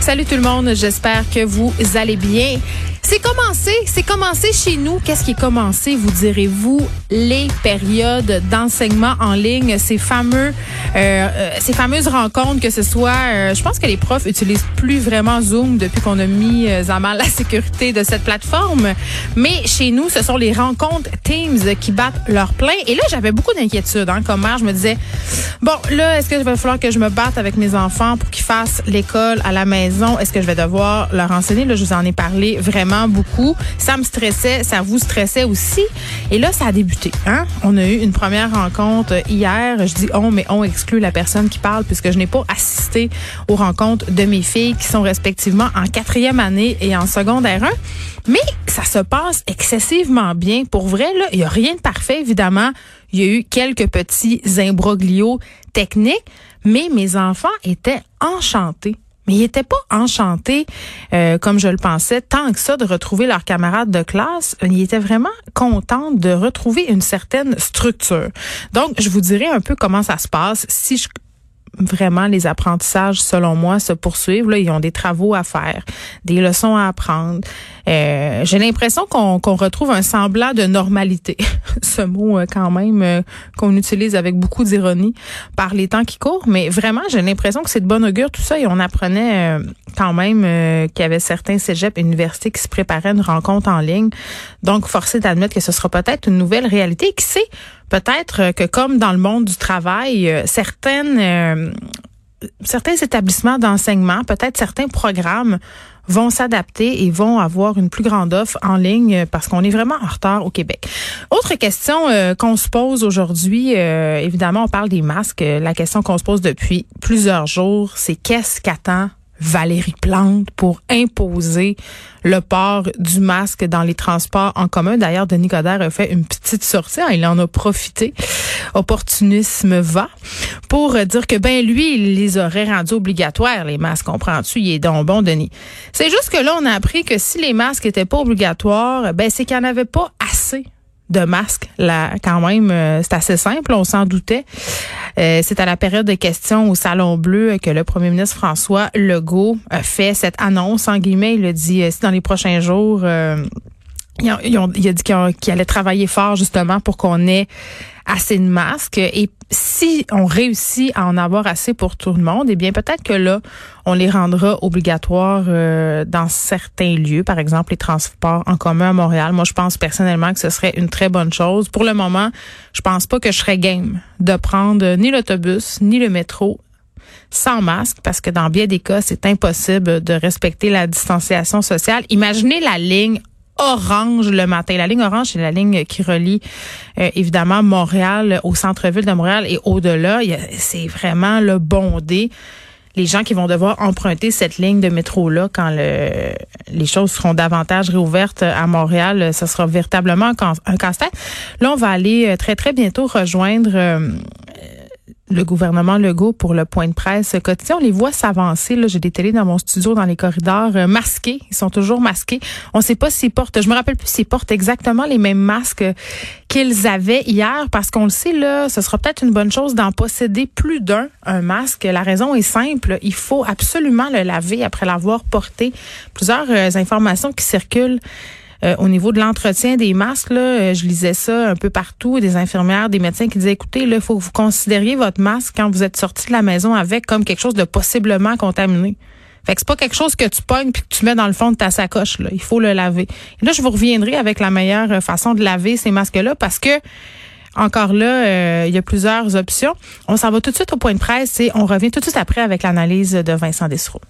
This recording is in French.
Salut tout le monde, j'espère que vous allez bien. C'est commencé, c'est commencé chez nous. Qu'est-ce qui est commencé, vous direz-vous? Les périodes d'enseignement en ligne, ces fameux, euh, euh, ces fameuses rencontres, que ce soit, euh, je pense que les profs utilisent plus vraiment Zoom depuis qu'on a mis euh, à mal la sécurité de cette plateforme. Mais chez nous, ce sont les rencontres Teams qui battent leur plein. Et là, j'avais beaucoup d'inquiétudes, hein, comme mère. Je me disais, bon, là, est-ce que va falloir que je me batte avec mes enfants pour qu'ils fassent l'école à la maison? Est-ce que je vais devoir leur enseigner? Là, je vous en ai parlé vraiment beaucoup. Ça me stressait, ça vous stressait aussi. Et là, ça a débuté. Hein? On a eu une première rencontre hier. Je dis on, mais on exclut la personne qui parle puisque je n'ai pas assisté aux rencontres de mes filles qui sont respectivement en quatrième année et en secondaire 1. Mais ça se passe excessivement bien. Pour vrai, il n'y a rien de parfait, évidemment. Il y a eu quelques petits imbroglios techniques, mais mes enfants étaient enchantés mais ils n'étaient pas enchantés euh, comme je le pensais tant que ça de retrouver leurs camarades de classe. Ils étaient vraiment contents de retrouver une certaine structure. Donc, je vous dirai un peu comment ça se passe si vraiment les apprentissages, selon moi, se poursuivent. Là, ils ont des travaux à faire, des leçons à apprendre. Euh, J'ai l'impression qu'on retrouve un semblant de normalité. Ce mot, euh, quand même, euh, qu'on utilise avec beaucoup d'ironie par les temps qui courent. Mais vraiment, j'ai l'impression que c'est de bon augure tout ça. Et on apprenait quand même qu'il y avait certains cégeps universités qui se préparaient à une rencontre en ligne. Donc, forcé d'admettre que ce sera peut-être une nouvelle réalité. Qui sait, peut-être que comme dans le monde du travail, certaines certains établissements d'enseignement, peut-être certains programmes vont s'adapter et vont avoir une plus grande offre en ligne parce qu'on est vraiment en retard au Québec. Autre question euh, qu'on se pose aujourd'hui, euh, évidemment, on parle des masques. La question qu'on se pose depuis plusieurs jours, c'est qu'est-ce qu'attend Valérie Plante pour imposer le port du masque dans les transports en commun. D'ailleurs, Denis Coderre a fait une petite sortie. Il en a profité. Opportunisme va. Pour dire que, ben, lui, il les aurait rendus obligatoires, les masques. Comprends-tu? Il est donc bon, Denis. C'est juste que là, on a appris que si les masques étaient pas obligatoires, ben, c'est qu'il n'y en avait pas assez de masques. Là, quand même, euh, c'est assez simple, on s'en doutait. Euh, c'est à la période de questions au Salon Bleu que le premier ministre François Legault a fait cette annonce, en guillemets. Il a dit, euh, si dans les prochains jours, euh, il a, dit qu'il allait travailler fort justement pour qu'on ait assez de masques. Si on réussit à en avoir assez pour tout le monde, eh bien peut-être que là, on les rendra obligatoires euh, dans certains lieux, par exemple les transports en commun à Montréal. Moi, je pense personnellement que ce serait une très bonne chose. Pour le moment, je pense pas que je serais game de prendre ni l'autobus ni le métro sans masque parce que dans bien des cas, c'est impossible de respecter la distanciation sociale. Imaginez la ligne orange le matin. La ligne orange, c'est la ligne qui relie euh, évidemment Montréal au centre-ville de Montréal et au-delà. C'est vraiment le bondé. Les gens qui vont devoir emprunter cette ligne de métro-là quand le, les choses seront davantage réouvertes à Montréal, ce sera véritablement un casse-tête. Là, on va aller euh, très, très bientôt rejoindre euh, le gouvernement Legault pour le point de presse quotidien. On les voit s'avancer. J'ai des télés dans mon studio, dans les corridors, euh, masqués. Ils sont toujours masqués. On ne sait pas s'ils portent. Je me rappelle plus s'ils portent exactement les mêmes masques qu'ils avaient hier, parce qu'on le sait là, ce sera peut-être une bonne chose d'en posséder plus d'un un masque. La raison est simple. Il faut absolument le laver après l'avoir porté. Plusieurs euh, informations qui circulent. Euh, au niveau de l'entretien des masques, là, euh, je lisais ça un peu partout, des infirmières, des médecins qui disaient, écoutez, il faut que vous considériez votre masque quand vous êtes sorti de la maison avec comme quelque chose de possiblement contaminé. Fait que c'est pas quelque chose que tu pognes puis que tu mets dans le fond de ta sacoche. Là. Il faut le laver. Et là, je vous reviendrai avec la meilleure euh, façon de laver ces masques-là parce que encore là, il y a plusieurs options. On s'en va tout de suite au point de presse et on revient tout de suite après avec l'analyse de Vincent Dessereau.